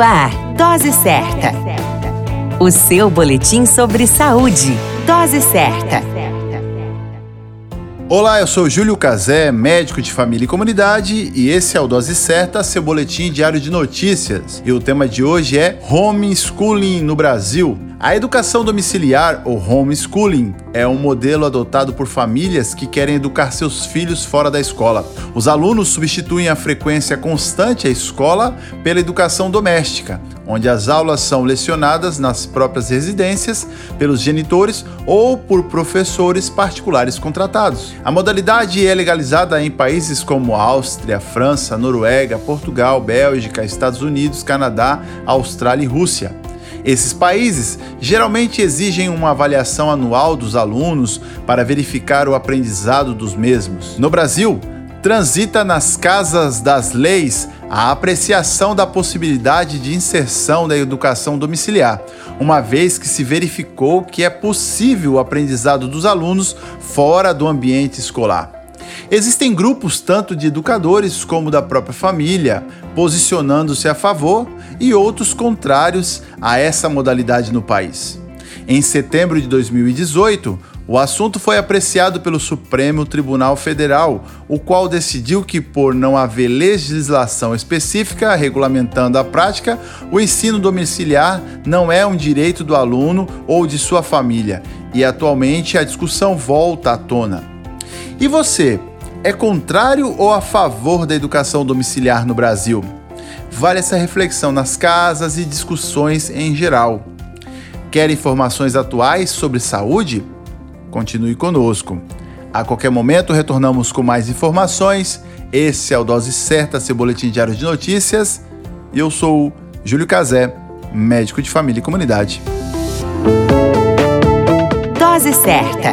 Ar, Dose Certa. O seu boletim sobre saúde. Dose Certa. Olá, eu sou Júlio Cazé, médico de família e comunidade, e esse é o Dose Certa, seu boletim diário de notícias. E o tema de hoje é Homeschooling no Brasil. A educação domiciliar, ou homeschooling, é um modelo adotado por famílias que querem educar seus filhos fora da escola. Os alunos substituem a frequência constante à escola pela educação doméstica, onde as aulas são lecionadas nas próprias residências pelos genitores ou por professores particulares contratados. A modalidade é legalizada em países como Áustria, França, Noruega, Portugal, Bélgica, Estados Unidos, Canadá, Austrália e Rússia. Esses países geralmente exigem uma avaliação anual dos alunos para verificar o aprendizado dos mesmos. No Brasil, transita nas casas das leis a apreciação da possibilidade de inserção da educação domiciliar, uma vez que se verificou que é possível o aprendizado dos alunos fora do ambiente escolar. Existem grupos tanto de educadores como da própria família posicionando-se a favor e outros contrários a essa modalidade no país. Em setembro de 2018, o assunto foi apreciado pelo Supremo Tribunal Federal, o qual decidiu que, por não haver legislação específica regulamentando a prática, o ensino domiciliar não é um direito do aluno ou de sua família, e atualmente a discussão volta à tona. E você, é contrário ou a favor da educação domiciliar no Brasil? Vale essa reflexão nas casas e discussões em geral. Quer informações atuais sobre saúde? Continue conosco. A qualquer momento retornamos com mais informações. Esse é o Dose Certa, seu boletim diário de notícias. E eu sou Júlio Cazé, médico de família e comunidade. Dose Certa,